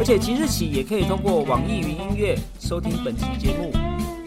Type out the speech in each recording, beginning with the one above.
而且即日起也可以通过网易云音乐收听本期节目，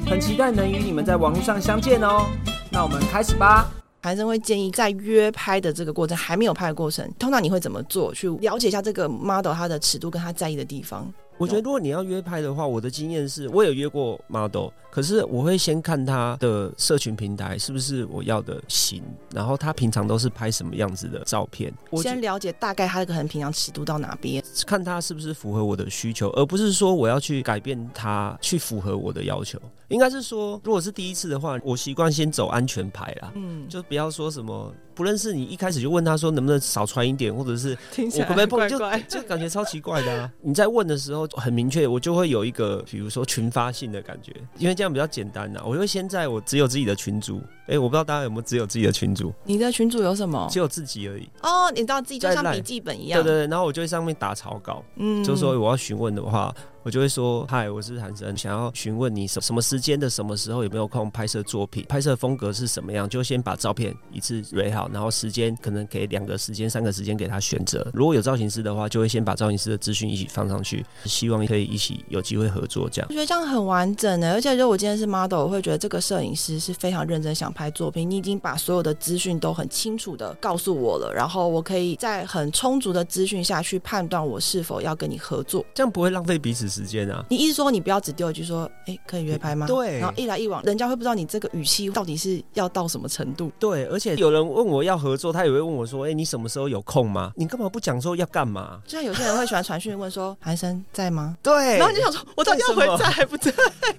很期待能与你们在网络上相见哦。那我们开始吧。韩生会建议在约拍的这个过程，还没有拍的过程，通常你会怎么做？去了解一下这个 model 他的尺度跟他在意的地方。我觉得如果你要约拍的话，我的经验是我有约过 model，可是我会先看他的社群平台是不是我要的型，然后他平常都是拍什么样子的照片，我先了解大概他这个很平常尺度到哪边，看他是不是符合我的需求，而不是说我要去改变他去符合我的要求。应该是说，如果是第一次的话，我习惯先走安全牌啦，嗯，就不要说什么不认识你，一开始就问他说能不能少穿一点，或者是我可不可以碰，就就感觉超奇怪的啊！你在问的时候很明确，我就会有一个比如说群发性的感觉，因为这样比较简单呐。我会先在我只有自己的群组，哎，我不知道大家有没有只有自己的群组？你的群组有什么？只有自己而已。哦，你知道自己就像笔记本一样，对对对，然后我就在上面打草稿，嗯，就说我要询问的话。我就会说，嗨，我是韩生，想要询问你什什么时间的什么时候有没有空拍摄作品，拍摄风格是什么样，就先把照片一次蕊好，然后时间可能给两个时间、三个时间给他选择。如果有造型师的话，就会先把造型师的资讯一起放上去，希望可以一起有机会合作。这样我觉得这样很完整的，而且如果我今天是 model，我会觉得这个摄影师是非常认真想拍作品。你已经把所有的资讯都很清楚的告诉我了，然后我可以在很充足的资讯下去判断我是否要跟你合作，这样不会浪费彼此时间啊。你意思说你不要只丢一句说，哎，可以约拍吗？对，然后一来一往，人家会不知道你这个语气到底是要到什么程度。对，而且有人问我要合作，他也会问我说，哎，你什么时候有空吗？你干嘛不讲说要干嘛？就像有些人会喜欢传讯问说，韩生在吗？对，然后就想说，我到底要回在还不在？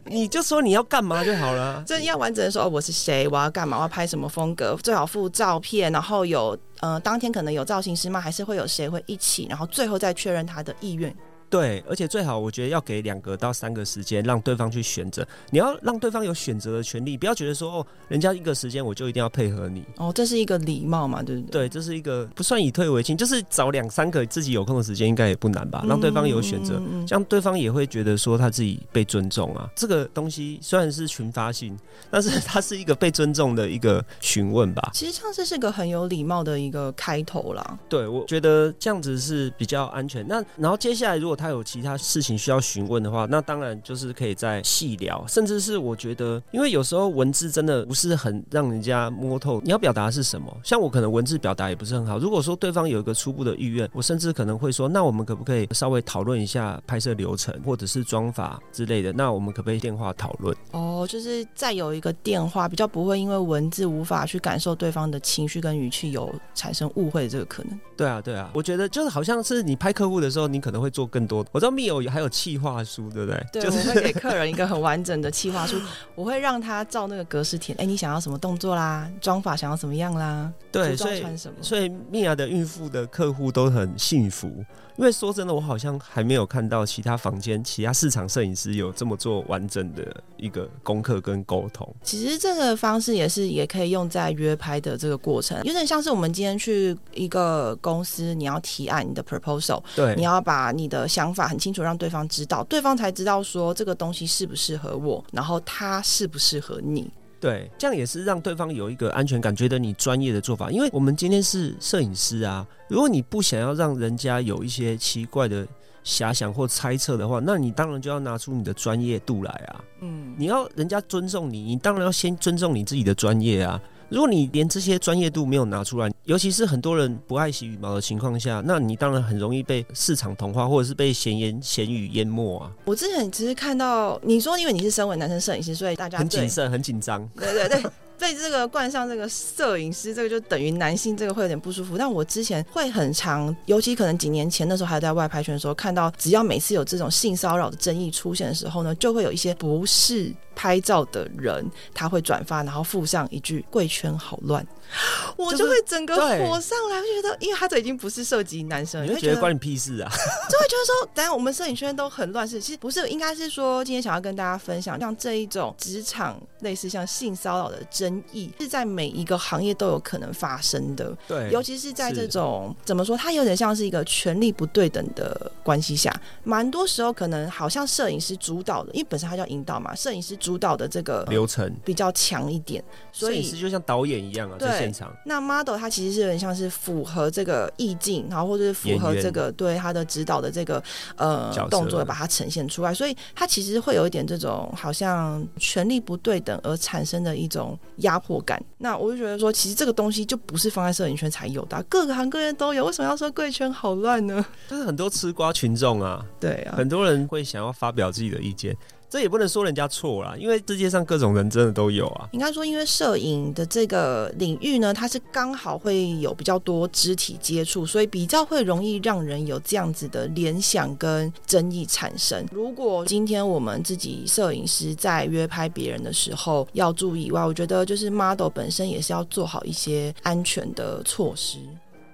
你就说你要干嘛就好了。就要完整的说，哦，我是谁，我要干嘛，我要拍什么风格，最好附照片，然后有呃，当天可能有造型师吗？还是会有谁会一起？然后最后再确认他的意愿。对，而且最好我觉得要给两个到三个时间，让对方去选择。你要让对方有选择的权利，不要觉得说哦，人家一个时间我就一定要配合你。哦，这是一个礼貌嘛，对不对？对，这是一个不算以退为进，就是找两三个自己有空的时间，应该也不难吧？让对方有选择，这样对方也会觉得说他自己被尊重啊。这个东西虽然是群发性，但是它是一个被尊重的一个询问吧。其实像是是个很有礼貌的一个开头啦。对，我觉得这样子是比较安全。那然后接下来如果他有其他事，情需要询问的话，那当然就是可以再细聊，甚至是我觉得，因为有时候文字真的不是很让人家摸透，你要表达是什么？像我可能文字表达也不是很好。如果说对方有一个初步的意愿，我甚至可能会说，那我们可不可以稍微讨论一下拍摄流程或者是妆法之类的？那我们可不可以电话讨论？哦，就是再有一个电话，比较不会因为文字无法去感受对方的情绪跟语气，有产生误会的这个可能。对啊，对啊，我觉得就是好像是你拍客户的时候，你可能会做更多。我知道密友还有企划书，对不对？对，我会给客人一个很完整的企划书，我会让他照那个格式填。哎，你想要什么动作啦？妆法想要什么样啦？对，所以所以蜜娅的孕妇的客户都很幸福。因为说真的，我好像还没有看到其他房间、其他市场摄影师有这么做完整的一个功课跟沟通。其实这个方式也是也可以用在约拍的这个过程，有点像是我们今天去一个公司，你要提案你的 proposal，对，你要把你的想法很清楚，让对方知道，对方才知道说这个东西适不适合我，然后他适不适合你。对，这样也是让对方有一个安全感，觉得你专业的做法。因为我们今天是摄影师啊，如果你不想要让人家有一些奇怪的遐想或猜测的话，那你当然就要拿出你的专业度来啊。嗯，你要人家尊重你，你当然要先尊重你自己的专业啊。如果你连这些专业度没有拿出来，尤其是很多人不爱惜羽毛的情况下，那你当然很容易被市场同化，或者是被闲言闲语淹没啊。我之前只是看到你说，因为你是身为男生摄影师，所以大家很谨慎、很紧张。对对对。被 这个冠上这个摄影师，这个就等于男性，这个会有点不舒服。但我之前会很长，尤其可能几年前那时候还在外拍圈的时候，看到只要每次有这种性骚扰的争议出现的时候呢，就会有一些不是拍照的人他会转发，然后附上一句“贵圈好乱”，我就会整个火上来，我就觉得，因为他这已经不是涉及男生了，会你会觉得关你屁事啊？就会觉得说，等下我们摄影圈都很乱，是其实不是，应该是说今天想要跟大家分享，像这一种职场类似像性骚扰的争议，是在每一个行业都有可能发生的，对尤其是在这种怎么说，它有点像是一个权力不对等的关系下，蛮多时候可能好像摄影师主导的，因为本身他叫引导嘛，摄影师主导的这个流程，比较强一点，所以摄影师就像导演一样啊，对在现场。那 model 它其实是有点像是符合这个意境，然后或者是符合这个对他的指导的这个呃动作，把它呈现出来，所以它其实会有一点这种好像权力不对等而产生的一种压迫感。那我就觉得说，其实这个东西就不是放在摄影圈才有的啊、各个行各业都有，为什么要说贵圈好乱呢？但是很多吃瓜群众啊，对啊，很多人会想要发表自己的意见，这也不能说人家错啦，因为世界上各种人真的都有啊。应该说，因为摄影的这个领域呢，它是刚好会有比较多肢体接触，所以比较会容易让人有这样子的联想跟争议产生。如果今天我们自己摄影师在约拍别人的时候要注意以外，我觉得就是 model 本身也是要做好一些安全的措施。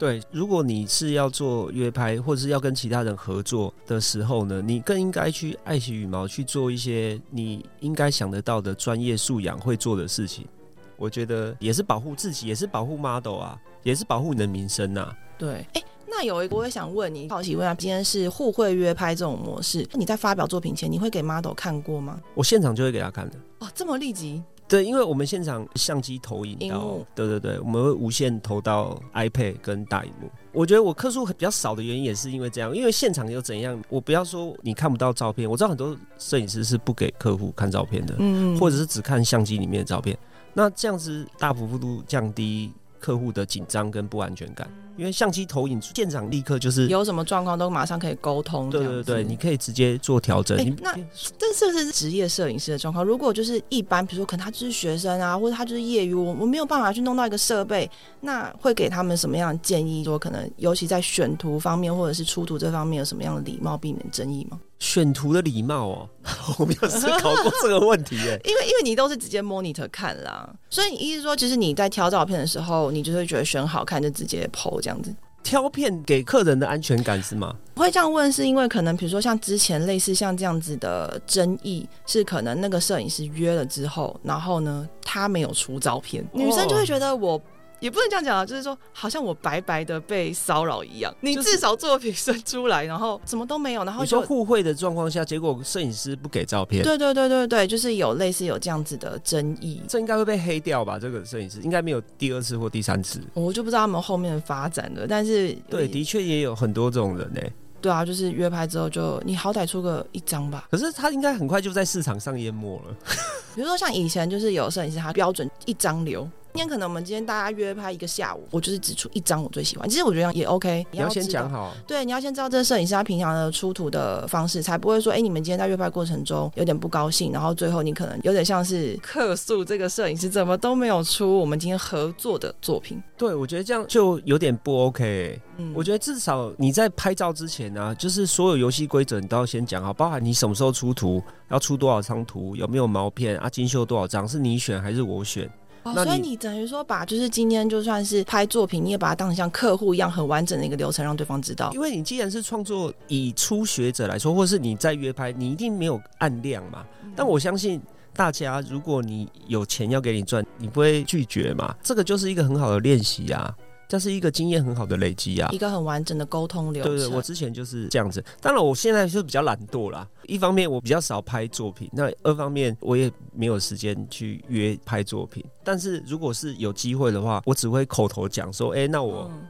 对，如果你是要做约拍，或者是要跟其他人合作的时候呢，你更应该去爱惜羽毛，去做一些你应该想得到的专业素养会做的事情。我觉得也是保护自己，也是保护 model 啊，也是保护你的名声啊。对，哎，那有一个我也想问你，好奇问啊，今天是互惠约拍这种模式，你在发表作品前，你会给 model 看过吗？我现场就会给他看的。哦，这么立即？对，因为我们现场相机投影到，对对对，我们会无线投到 iPad 跟大荧幕。我觉得我客数比较少的原因也是因为这样，因为现场又怎样，我不要说你看不到照片，我知道很多摄影师是不给客户看照片的，嗯。或者是只看相机里面的照片，那这样子大幅度降低客户的紧张跟不安全感，因为相机投影现场立刻就是。有什么状况都马上可以沟通。对对对，你可以直接做调整。那这是不是职业摄影师的状况？如果就是一般，比如说可能他就是学生啊，或者他就是业余，我我没有办法去弄到一个设备，那会给他们什么样的建议？说可能尤其在选图方面或者是出图这方面有什么样的礼貌避免争议吗？选图的礼貌哦，我没有思考过这个问题耶。因为因为你都是直接 monitor 看啦，所以你意思说，其实你在挑照片的时候，你就会觉得选好看就直接 PO 这样子。挑片给客人的安全感是吗？我会这样问，是因为可能比如说像之前类似像这样子的争议，是可能那个摄影师约了之后，然后呢他没有出照片，女生就会觉得我。也不能这样讲啊，就是说，好像我白白的被骚扰一样。你至少作品生出来，然后什么都没有，然后你说互惠的状况下，结果摄影师不给照片，对对对对对，就是有类似有这样子的争议。这应该会被黑掉吧？这个摄影师应该没有第二次或第三次。我就不知道他们后面的发展了，但是对，的确也有很多这种人呢。对啊，就是约拍之后就你好歹出个一张吧。可是他应该很快就在市场上淹没了。比如说像以前就是有摄影师他标准一张留。今天可能我们今天大家约拍一个下午，我就是只出一张我最喜欢。其实我觉得也 OK，你要先讲好，对，你要先知道这个摄影师他平常的出图的方式，才不会说，哎，你们今天在约拍过程中有点不高兴，然后最后你可能有点像是客诉这个摄影师怎么都没有出我们今天合作的作品。对我觉得这样就有点不 OK 欸、嗯，我觉得至少你在拍照之前呢、就是所有游戏规则你都要先讲好，包含你什么时候出图，要出多少张图，有没有毛片啊，精修多少张，是你选还是我选？哦，所以你等于说把就是今天就算是拍作品，你也把它当成像客户一样很完整的一个流程，让对方知道。因为你既然是创作，以初学者来说，或是你在约拍，你一定没有按量嘛。但我相信大家，如果你有钱要给你赚，你不会拒绝嘛。这个就是一个很好的练习啊，这是一个经验很好的累积啊一。个很完整的沟通流程。对对，我之前就是这样子。当然，我现在是比较懒惰啦。一方面我比较少拍作品，那二方面我也没有时间去约拍作品。但是如果是有机会的话，我只会口头讲说，哎、那我、嗯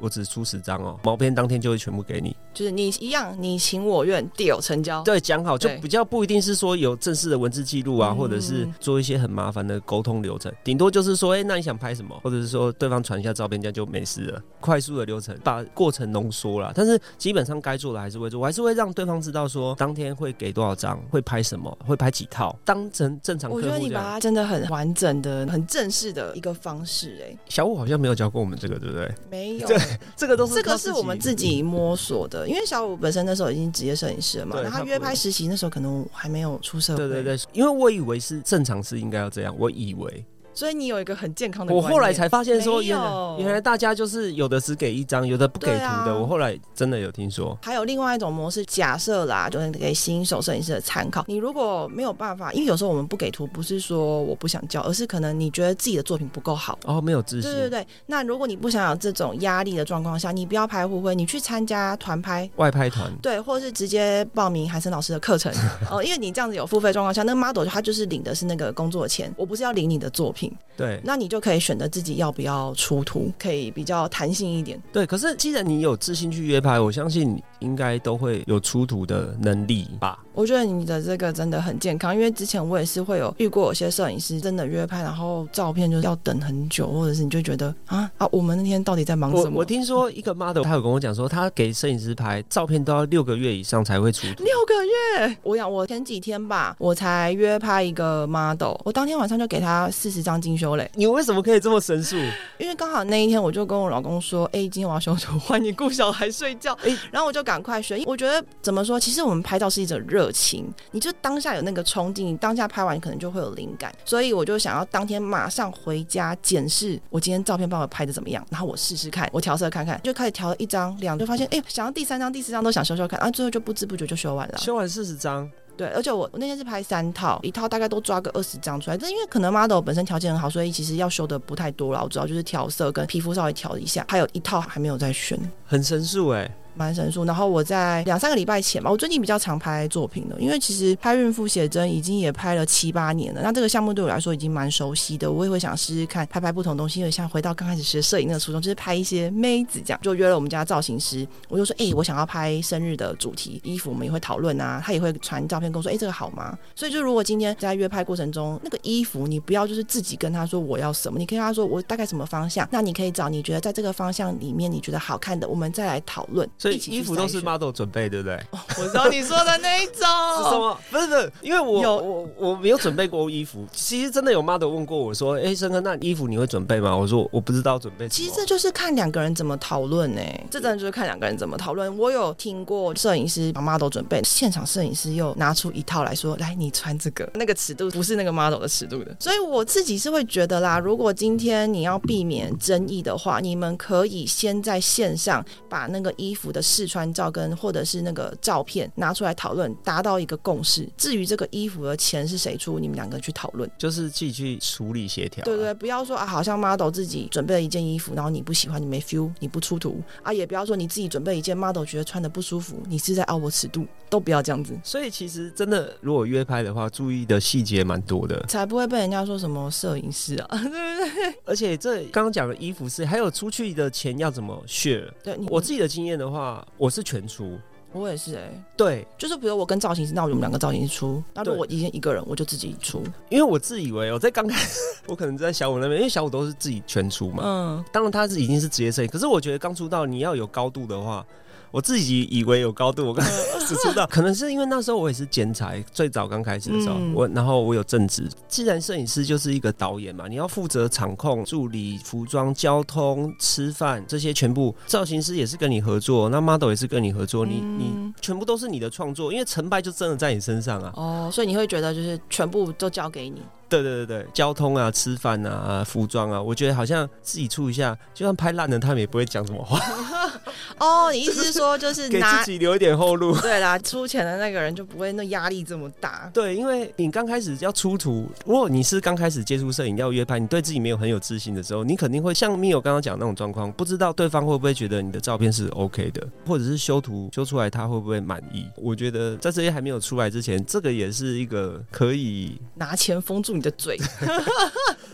我只出十张哦，毛片当天就会全部给你。就是你一样，你情我愿，deal 成交。对，讲好就比较不一定是说有正式的文字记录啊，嗯或者是做一些很麻烦的沟通流程，顶多就是说，哎、那你想拍什么，或者是说对方传一下照片，这样就没事了。快速的流程把过程浓缩了，但是基本上该做的还是会做，我还是会让对方知道说当天会给多少张，会拍什么，会拍几套，当成正常客我。觉得你把它真的很完整的、很正式的一个方式、哎，小五好像没有教过我们这个，对不对？没有对 这个都是这个是我们自己摸索的，因为小五本身那时候已经职业摄影师了嘛，然后他约拍实习那时候可能还没有出社会，对对对，因为我以为是正常是应该要这样，我以为，所以你有一个很健康的我。后来才发现说原原来大家就是有的只给一张，有的不给图的。我后来真的有听说，还有另外一种模式，假设啦，就是给新手摄影师的参考。你如果没有办法，因为有时候我们不给图，不是说我不想教，而是可能你觉得自己的作品不够好。哦，没有自信，对对对，那如果你不想有这种压力的状况下，你不要拍互惠，你去参加团拍。外拍团对，或者是直接报名海森老师的课程 哦，因为你这样子有付费状况下，那个 model 他就是领的是那个工作钱，我不是要领你的作品，对那你就可以选择自己要不要出图，可以比较弹性一点。对。可是既然你有自信去约拍，我相信你应该都会有出图的能力吧？我觉得你的这个真的很健康，因为之前我也是会有遇过有些摄影师真的约拍，然后照片就是要等很久，或者是你就觉得啊啊，我们那天到底在忙什么？我我听说一个 model 他有跟我讲说，他给摄影师拍照片都要六个月以上才会出图。六个月，我想我前几天吧，我才约拍一个 model，我当天晚上就给他四十张精修嘞，你为什么可以这么神速？因为刚好那一天我就跟我老公说，哎、今天我要修图，换你顾小孩睡觉，哎然后我就赶快学。我觉得怎么说，其实我们拍照是一种热情，你就当下有那个冲劲，你当下拍完你可能就会有灵感，所以我就想要当天马上回家检视我今天照片帮我拍的怎么样，然后我试试看，我调色看看，就开始调了一张两，就发现哎、想要第三张、第四张都想修修看，然后最后就不知不觉就修完了。修完四十张，对，而且我那天是拍三套，一套大概都抓个二十张出来。但因为可能 model 本身条件很好，所以其实要修的不太多了。我主要就是调色跟皮肤稍微调一下，还有一套还没有在选。很神速哎、蛮神速，然后我在两三个礼拜前吧，我最近比较常拍作品的，因为其实拍孕妇写真已经也拍了七八年了，那这个项目对我来说已经蛮熟悉的，我也会想试试看拍拍不同东西，因为像回到刚开始学摄影那个初衷，就是拍一些妹子这样，就约了我们家造型师，我就说，哎、我想要拍生日的主题衣服，我们也会讨论啊，他也会传照片跟我说，哎、这个好吗？所以就如果今天在约拍过程中，那个衣服你不要就是自己跟他说我要什么，你可以跟他说我大概什么方向，那你可以找你觉得在这个方向里面你觉得好看的，我们再来讨论，衣服都是 model 准备，对不对？我知道你说的那一种，是 什么？不是不是，因为我有我我没有准备过衣服。其实真的有 model 问过我说：“哎、生哥，那衣服你会准备吗？”我说：“我不知道准备。”其实这就是看两个人怎么讨论呢，这真的就是看两个人怎么讨论。我有听过摄影师把 model 准备，现场摄影师又拿出一套来说：“来，你穿这个，那个尺度不是那个 model 的尺度的。”所以我自己是会觉得啦，如果今天你要避免争议的话，你们可以先在线上把那个衣服的试穿照跟或者是那个照片拿出来讨论，达到一个共识。至于这个衣服的钱是谁出，你们两个去讨论。就是自己去处理协调、对对，，不要说啊，好像 model 自己准备了一件衣服，然后你不喜欢，你没 feel，你不出图啊，也不要说你自己准备一件 model 觉得穿的不舒服，你是在凹我尺度，都不要这样子，所以其实真的，如果约拍的话，注意的细节蛮多的。才不会被人家说什么摄影师啊，对不对而且这刚刚讲的衣服是，还有出去的钱要怎么 share。对我自己的经验的话，我是全出。我也是哎、对，就是比如我跟造型师，那我们两个造型师出，那如果我一天一个人，我就自己出，因为我自以为我在刚开始，我可能在小五那边，因为小五都是自己全出嘛。嗯，当然他是已经是职业摄影，可是我觉得刚出道你要有高度的话，我自己以为有高度，我刚 只知道，可能是因为那时候我也是剪裁，最早刚开始的时候，嗯。我然后我有正职，既然摄影师就是一个导演嘛，你要负责场控、助理、服装、交通、吃饭这些全部，造型师也是跟你合作，那 model 也是跟你合作，你嗯。你全部都是你的创作，因为成败就真的在你身上啊。哦，所以你会觉得就是全部都交给你，对对对对，交通啊、吃饭啊、服装啊，我觉得好像自己出一下，就算拍烂了，他们也不会讲什么话，哦，你意思是说就是给拿自己留一点后路。对啦，出钱的那个人就不会那压力这么大，对，因为你刚开始要出图，如果你是刚开始接触摄影要约拍，你对自己没有很有自信的时候，你肯定会像米友刚刚讲那种状况，不知道对方会不会觉得你的照片是 OK 的，或者是修图修出来他会不会满意。我觉得在这些还没有出来之前，这个也是一个可以拿钱封住你的嘴，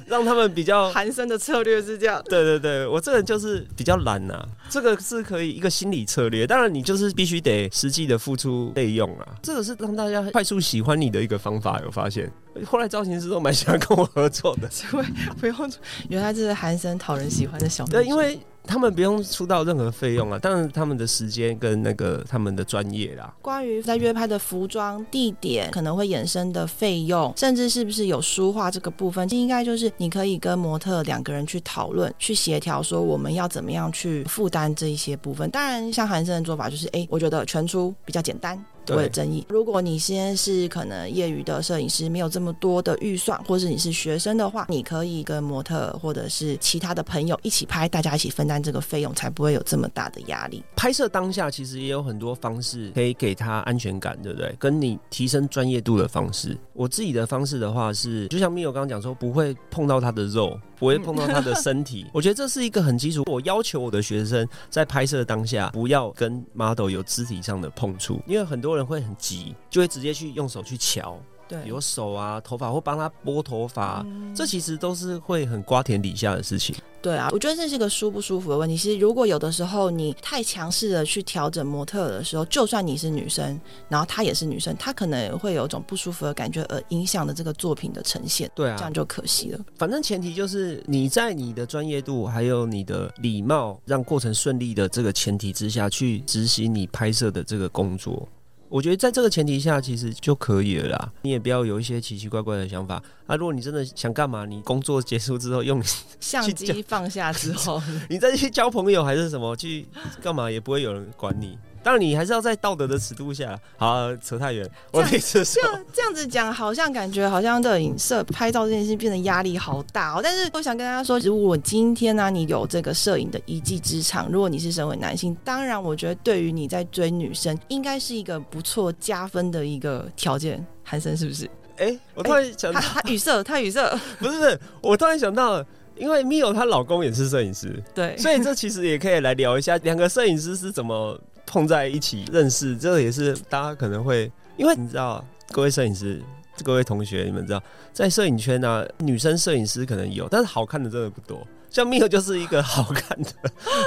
让他们比较。寒生的策略是这样。对对对，我这个人就是比较懒呐、这个是可以一个心理策略，当然你就是必须得实际的付出费用啊，这个是让大家快速喜欢你的一个方法，有发现？后来造型师都蛮喜欢跟我合作的，因为不用，原来这是寒生讨人喜欢的小对，因为他们不用出到任何费用啊，当然他们的时间跟那个他们的专业啦。关于在约拍的服装、地点可能会衍生的费用，甚至是不是有书画这个部分，应该就是你可以跟模特两个人去讨论、去协调，说我们要怎么样去负担这一些部分。当然，像韩生的做法就是，哎，我觉得全出比较简单。不会争议。如果你先是可能业余的摄影师，没有这么多的预算，或是你是学生的话，你可以跟模特或者是其他的朋友一起拍，大家一起分担这个费用，才不会有这么大的压力。拍摄当下其实也有很多方式可以给他安全感，对不对？跟你提升专业度的方式。我自己的方式的话是，就像米友刚刚讲说，不会碰到他的肉，不会碰到他的身体。我觉得这是一个很基础。我要求我的学生在拍摄当下不要跟 model 有肢体上的碰触，因为很多人会很急，就会直接去用手去瞧。对，有手啊，头发或帮他拨头发，这其实都是会很瓜田底下的事情。对啊，我觉得这是个舒不舒服的问题。其实如果有的时候你太强势的去调整模特的时候，就算你是女生，然后她也是女生，她可能会有一种不舒服的感觉，而影响了这个作品的呈现。对啊，这样就可惜了。反正前提就是你在你的专业度还有你的礼貌，让过程顺利的这个前提之下去执行你拍摄的这个工作。我觉得在这个前提下，其实就可以了啦。你也不要有一些奇奇怪怪的想法啊。如果你真的想干嘛，你工作结束之后用 相机放下之后，你再去交朋友还是什么去干嘛，也不会有人管你。当然，你还是要在道德的尺度下。好，扯太远。我这次这这样子讲，好像感觉好像的影摄拍照这件事变得压力好大哦。但是我想跟大家说，如果今天呢，你有这个摄影的一技之长，如果你是身为男性，当然我觉得对于你在追女生，应该是一个不错加分的一个条件。韩生是不是？哎，我突然想，他他语塞，他语塞，不是不是，我突然想到，因为 Mio 她老公也是摄影师，对，所以这其实也可以来聊一下两个摄影师是怎么。碰在一起认识，这个也是大家可能会，因为你知道，各位摄影师、各位同学，你们知道，在摄影圈呢，女生摄影师可能有，但是好看的真的不多。像 Mio 就是一个好看的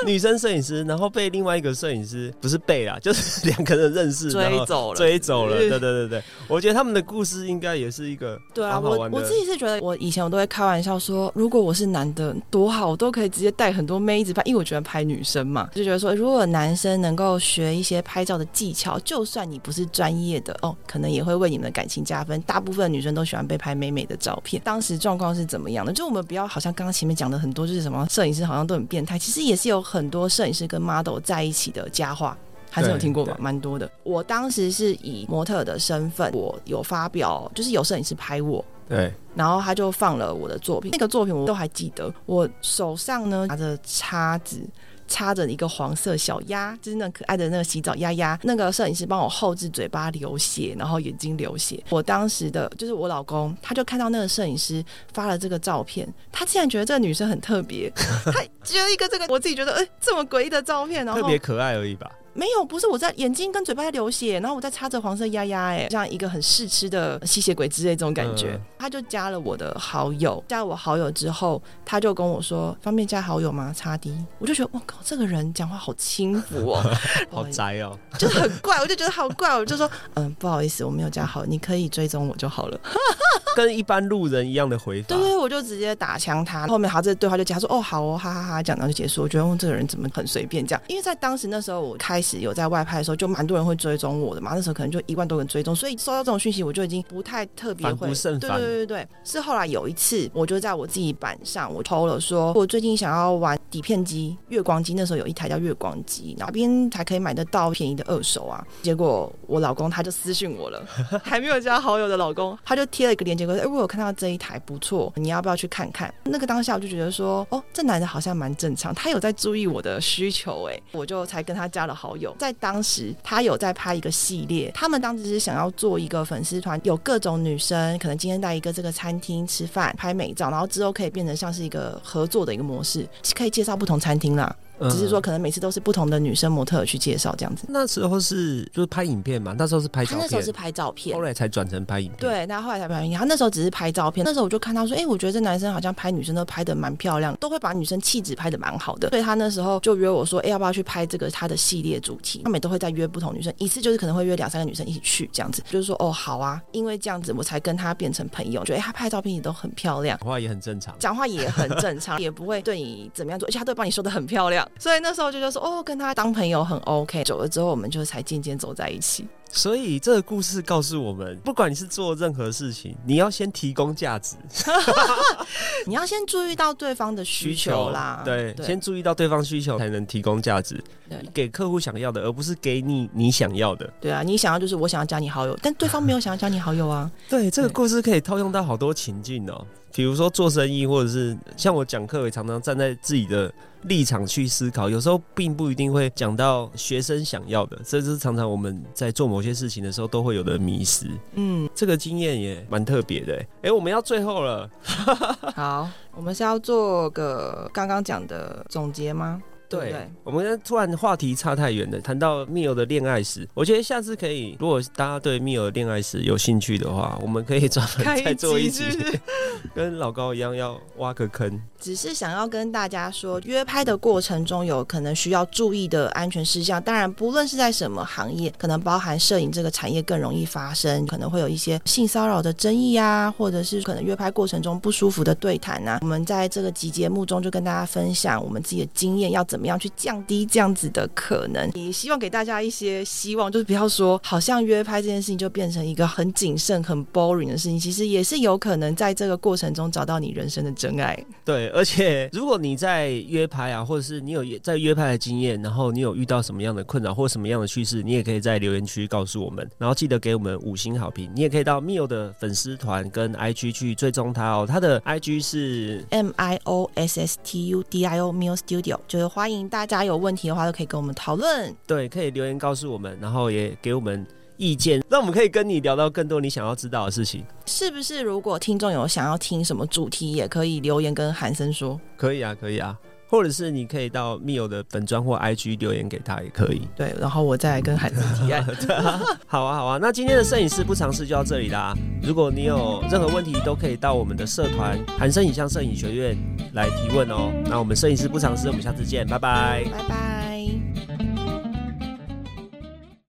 女生摄影师，然后被另外一个摄影师不是被啦，就是两个人认识，追走了，追走了。对对对对，我觉得他们的故事应该也是一个对啊。我我自己是觉得，我以前我都会开玩笑说，如果我是男的多好，我都可以直接带很多妹子拍，因为我觉得拍女生嘛，就觉得说，如果男生能够学一些拍照的技巧，就算你不是专业的哦，可能也会为你们的感情加分。大部分女生都喜欢被拍美美的照片。当时状况是怎么样的？就我们不要好像刚刚前面讲的很多，就是什么摄影师好像都很变态，其实也是有很多摄影师跟 model 在一起的佳话，还是有听过吧？蛮多的。我当时是以模特的身份，我有发表，就是有摄影师拍我，对，然后他就放了我的作品，那个作品我都还记得，我手上呢拿着叉子。插着一个黄色小鸭，就是那可爱的那个洗澡鸭鸭。那个摄影师帮我后置嘴巴流血，然后眼睛流血。我当时的就是我老公，他就看到那个摄影师发了这个照片，他竟然觉得这个女生很特别，他觉得一个这个我自己觉得哎这么诡异的照片，然后特别可爱而已吧。没有，不是我在眼睛跟嘴巴在流血，然后我在擦着黄色鸭鸭，哎，像一个很试吃的吸血鬼之类这种感觉。他就加了我的好友，加了我好友之后，他就跟我说：“方便加好友吗？”擦滴我就觉得，我靠，这个人讲话好轻浮哦，好宅哦，就很怪，我就觉得好怪，我就说：“嗯，不好意思，我没有加好，你可以追踪我就好了。”跟一般路人一样的回法。对，我就直接打枪他。后面他这对话就加说：“哦，好哦，哈哈哈，讲到就结束。”我觉得这个人怎么很随便这样？因为在当时那时候，我开始有在外拍。时候就蛮多人会追踪我的嘛，那时候可能就一万多人追踪，所以收到这种讯息我就已经不太特别会。对对对对，是后来有一次，我就在我自己板上我抽了，说我最近想要玩底片机、月光机，那时候有一台叫月光机，哪边才可以买得到便宜的二手啊？结果我老公他就私信我了，还没有加好友的老公，他就贴了一个链接，说：“哎，我有看到这一台不错，你要不要去看看？”那个当下我就觉得说：“哦，这男的好像蛮正常，他有在注意我的需求。”哎，我就才跟他加了好有，在当时。他有在拍一个系列，他们当时是想要做一个粉丝团，有各种女生，可能今天在一个这个餐厅吃饭拍美照，然后之后可以变成像是一个合作的一个模式，可以介绍不同餐厅啦。只是说，可能每次都是不同的女生模特去介绍这样子。那时候是就是拍影片嘛，那时候是拍照片。那时候是拍照片，后来才转成拍影片。对，那后来才拍影片。他那时候只是拍照片。那时候我就看他说，哎，我觉得这男生好像拍女生都拍的蛮漂亮，都会把女生气质拍的蛮好的。所以他那时候就约我说，哎，要不要去拍这个他的系列主题？他每都会在约不同女生，一次就是可能会约两三个女生一起去这样子。就是说，哦，好啊，因为这样子我才跟他变成朋友。觉得他拍照片也都很漂亮，讲 话也很正常，讲话也很正常，也不会对你怎么样做，而且他都会帮你说的很漂亮。所以那时候就觉得说哦，跟他当朋友很 OK。久了之后，我们就才渐渐走在一起。所以这个故事告诉我们，不管你是做任何事情，你要先提供价值，你要先注意到对方的需求啦。对，先注意到对方需求，才能提供价值，给客户想要的，而不是给你你想要的。对啊，你想要就是我想要加你好友，但对方没有想要加你好友啊。对，这个故事可以套用到好多情境哦。比如说做生意，或者是像我讲课，也常常站在自己的立场去思考，有时候并不一定会讲到学生想要的，这是常常我们在做某些事情的时候都会有的迷失。嗯，这个经验也蛮特别的。哎，我们要最后了，好，我们是要做个刚刚讲的总结吗？对，我们突然话题差太远了，谈到密友的恋爱史，我觉得下次可以，如果大家对密友的恋爱史有兴趣的话，我们可以专门再做一集，跟老高一样要挖个坑。只是想要跟大家说，约拍的过程中有可能需要注意的安全事项。当然，不论是在什么行业，可能包含摄影这个产业更容易发生，可能会有一些性骚扰的争议啊，或者是可能约拍过程中不舒服的对谈呐。我们在这个集节目中就跟大家分享我们自己的经验，要怎么样去降低这样子的可能。也希望给大家一些希望，就是不要说好像约拍这件事情就变成一个很谨慎、很 boring 的事情，其实也是有可能在这个过程中找到你人生的真爱。对。而且，如果你在约拍啊，或者是你有在约拍的经验，然后你有遇到什么样的困扰或什么样的趣事，你也可以在留言区告诉我们。然后记得给我们五星好评。你也可以到 Mio 的粉丝团跟 IG 去追踪他哦。他的 IG 是 M I O S S T U D I O Mio Studio，就是欢迎大家有问题的话都可以跟我们讨论。对，可以留言告诉我们，然后也给我们。意见，那我们可以跟你聊到更多你想要知道的事情。是不是？如果听众有想要听什么主题，也可以留言跟韩森说。可以啊，可以啊。或者是你可以到密友的粉专或 IG 留言给他也可以。对，然后我再跟韩生提案。好啊，好啊。那今天的摄影师不尝试就到这里啦。如果你有任何问题，都可以到我们的社团韩生影像摄影学院来提问哦。那我们摄影师不尝试，我们下次见，拜拜，拜拜。